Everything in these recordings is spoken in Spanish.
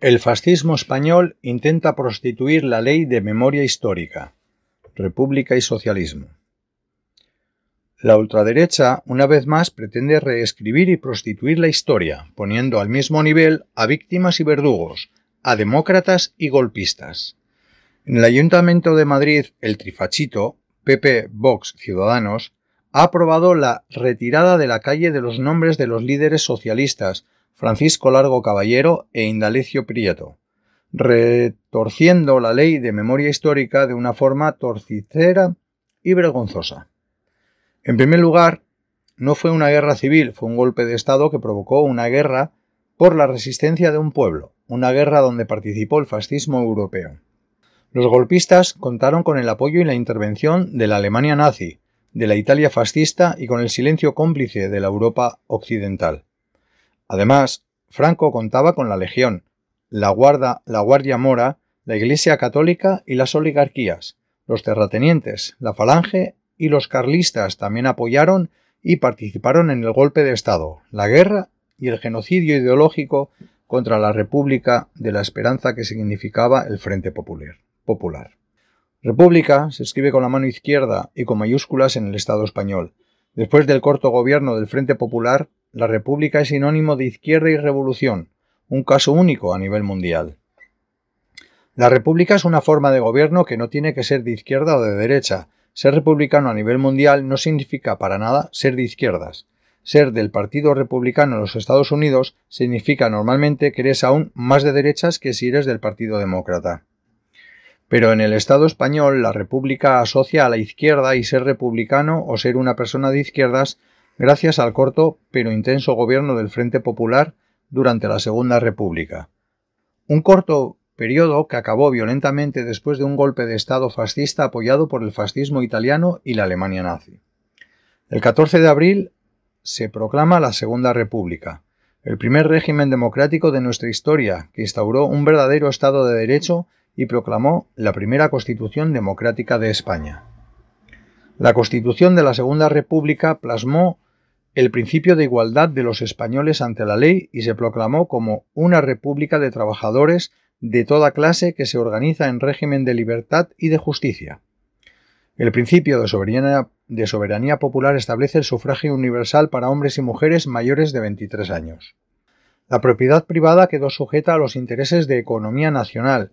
El fascismo español intenta prostituir la ley de memoria histórica, república y socialismo. La ultraderecha, una vez más, pretende reescribir y prostituir la historia, poniendo al mismo nivel a víctimas y verdugos, a demócratas y golpistas. En el Ayuntamiento de Madrid, el trifachito, PP, Vox, Ciudadanos, ha aprobado la retirada de la calle de los nombres de los líderes socialistas Francisco Largo Caballero e Indalecio Prieto, retorciendo la ley de memoria histórica de una forma torcicera y vergonzosa. En primer lugar, no fue una guerra civil, fue un golpe de Estado que provocó una guerra por la resistencia de un pueblo, una guerra donde participó el fascismo europeo. Los golpistas contaron con el apoyo y la intervención de la Alemania nazi, de la Italia fascista y con el silencio cómplice de la Europa occidental. Además, Franco contaba con la Legión, la, Guarda, la Guardia Mora, la Iglesia Católica y las oligarquías. Los terratenientes, la Falange y los carlistas también apoyaron y participaron en el golpe de Estado, la guerra y el genocidio ideológico contra la República de la Esperanza que significaba el Frente Popular. República se escribe con la mano izquierda y con mayúsculas en el Estado español. Después del corto gobierno del Frente Popular, la República es sinónimo de izquierda y revolución, un caso único a nivel mundial. La República es una forma de gobierno que no tiene que ser de izquierda o de derecha. Ser republicano a nivel mundial no significa para nada ser de izquierdas. Ser del Partido Republicano en los Estados Unidos significa normalmente que eres aún más de derechas que si eres del Partido Demócrata. Pero en el Estado español la República asocia a la izquierda y ser republicano o ser una persona de izquierdas gracias al corto pero intenso gobierno del Frente Popular durante la Segunda República. Un corto periodo que acabó violentamente después de un golpe de Estado fascista apoyado por el fascismo italiano y la Alemania nazi. El 14 de abril se proclama la Segunda República, el primer régimen democrático de nuestra historia, que instauró un verdadero Estado de Derecho y proclamó la primera Constitución democrática de España. La Constitución de la Segunda República plasmó el principio de igualdad de los españoles ante la ley y se proclamó como una república de trabajadores de toda clase que se organiza en régimen de libertad y de justicia. El principio de soberanía, de soberanía, popular establece el sufragio universal para hombres y mujeres mayores de 23 años. La propiedad privada quedó sujeta a los intereses de economía nacional.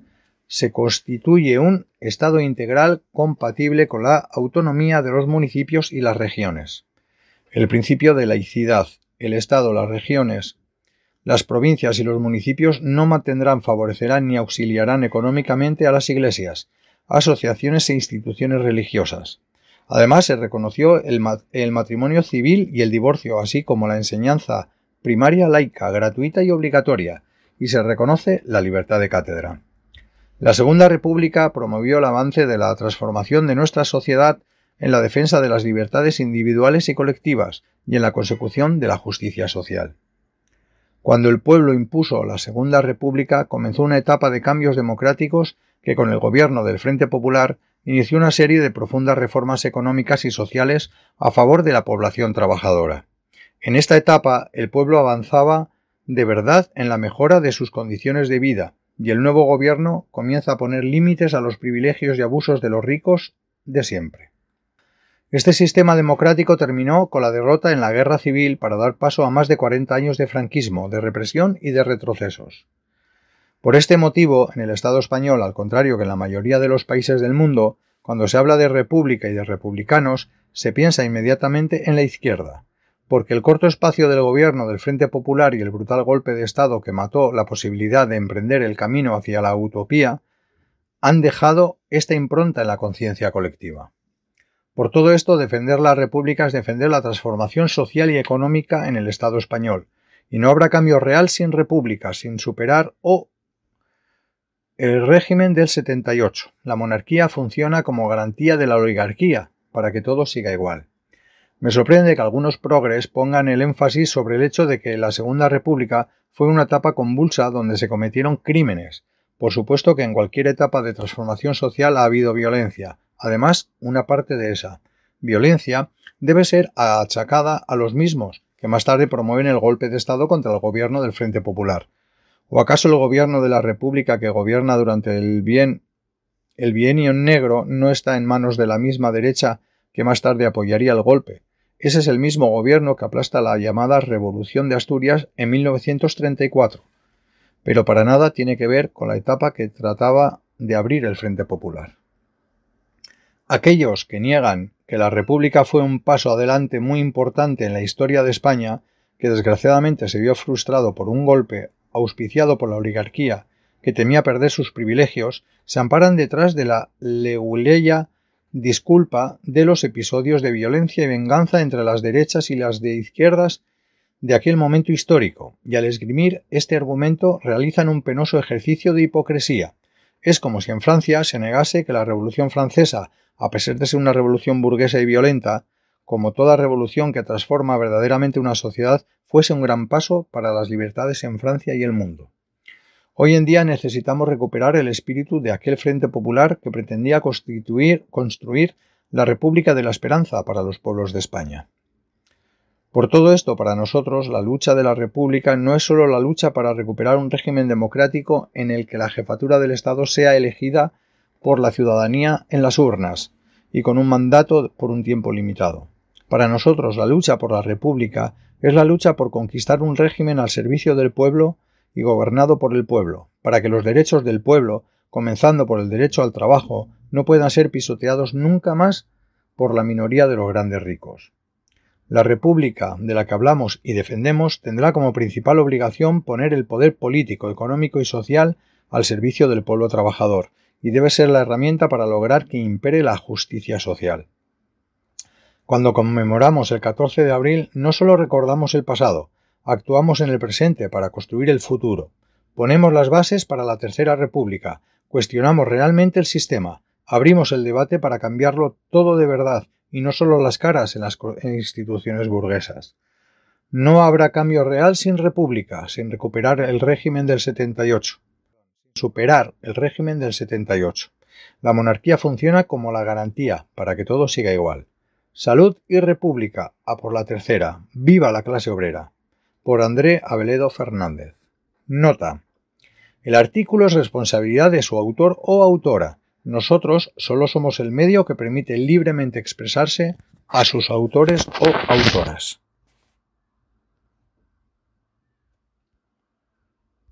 Se constituye un Estado integral compatible con la autonomía de los municipios y las regiones. El principio de laicidad. El Estado, las regiones, las provincias y los municipios no mantendrán, favorecerán ni auxiliarán económicamente a las iglesias, asociaciones e instituciones religiosas. Además, se reconoció el, matrimonio civil y el divorcio, así como la enseñanza primaria laica, gratuita y obligatoria, y se reconoce la libertad de cátedra. La Segunda República promovió el avance de la transformación de nuestra sociedad en la defensa de las libertades individuales y colectivas y en la consecución de la justicia social. Cuando el pueblo impuso la Segunda República comenzó una etapa de cambios democráticos que con el gobierno del Frente Popular inició una serie de profundas reformas económicas y sociales a favor de la población trabajadora. En esta etapa el pueblo avanzaba de verdad en la mejora de sus condiciones de vida, y el nuevo gobierno comienza a poner límites a los privilegios y abusos de los ricos de siempre. Este sistema democrático terminó con la derrota en la guerra civil para dar paso a más de 40 años de franquismo, de represión y de retrocesos. Por este motivo, en el Estado español, al contrario que en la mayoría de los países del mundo, cuando se habla de república y de republicanos, se piensa inmediatamente en la izquierda, porque el corto espacio del gobierno del Frente Popular y el brutal golpe de Estado que mató la posibilidad de emprender el camino hacia la utopía, han dejado esta impronta en la conciencia colectiva. Por todo esto, defender la República es defender la transformación social y económica en el Estado español, y no habrá cambio real sin República, sin superar o el régimen del 78. La monarquía funciona como garantía de la oligarquía, para que todo siga igual. Me sorprende que algunos progres pongan el énfasis sobre el hecho de que la Segunda República fue una etapa convulsa donde se cometieron crímenes. Por supuesto que en cualquier etapa de transformación social ha habido violencia, Además, una parte de esa violencia debe ser achacada a los mismos que más tarde promueven el golpe de Estado contra el gobierno del Frente Popular. ¿O acaso el gobierno de la República que gobierna durante el bien el bienio negro no está en manos de la misma derecha que más tarde apoyaría el golpe? Ese es el mismo gobierno que aplasta la llamada Revolución de Asturias en 1934, pero para nada tiene que ver con la etapa que trataba de abrir el Frente Popular. Aquellos que niegan que la República fue un paso adelante muy importante en la historia de España, que desgraciadamente se vio frustrado por un golpe auspiciado por la oligarquía que temía perder sus privilegios, se amparan detrás de la leuleya disculpa de los episodios de violencia y venganza entre las derechas y las de izquierdas de aquel momento histórico, y al esgrimir este argumento realizan un penoso ejercicio de hipocresía. Es como si en Francia se negase que la Revolución Francesa, a pesar de ser una revolución burguesa y violenta, como toda revolución que transforma verdaderamente una sociedad, fuese un gran paso para las libertades en Francia y el mundo. Hoy en día necesitamos recuperar el espíritu de aquel Frente Popular que pretendía constituir, construir la República de la Esperanza para los pueblos de España. Por todo esto, para nosotros, la lucha de la República no es solo la lucha para recuperar un régimen democrático en el que la jefatura del Estado sea elegida por la ciudadanía en las urnas y con un mandato por un tiempo limitado. Para nosotros, la lucha por la República es la lucha por conquistar un régimen al servicio del pueblo y gobernado por el pueblo, para que los derechos del pueblo, comenzando por el derecho al trabajo, no puedan ser pisoteados nunca más por la minoría de los grandes ricos. La República de la que hablamos y defendemos tendrá como principal obligación poner el poder político, económico y social al servicio del pueblo trabajador, y debe ser la herramienta para lograr que impere la justicia social. Cuando conmemoramos el 14 de abril, no solo recordamos el pasado, actuamos en el presente para construir el futuro. Ponemos las bases para la Tercera República, cuestionamos realmente el sistema, abrimos el debate para cambiarlo todo de verdad y no solo las caras en las instituciones burguesas. No habrá cambio real sin república, sin recuperar el régimen del 78. Superar el régimen del 78. La monarquía funciona como la garantía para que todo siga igual. Salud y república, a por la tercera. Viva la clase obrera. Por André Abeledo Fernández. Nota. El artículo es responsabilidad de su autor o autora nosotros solo somos el medio que permite libremente expresarse a sus autores o autoras.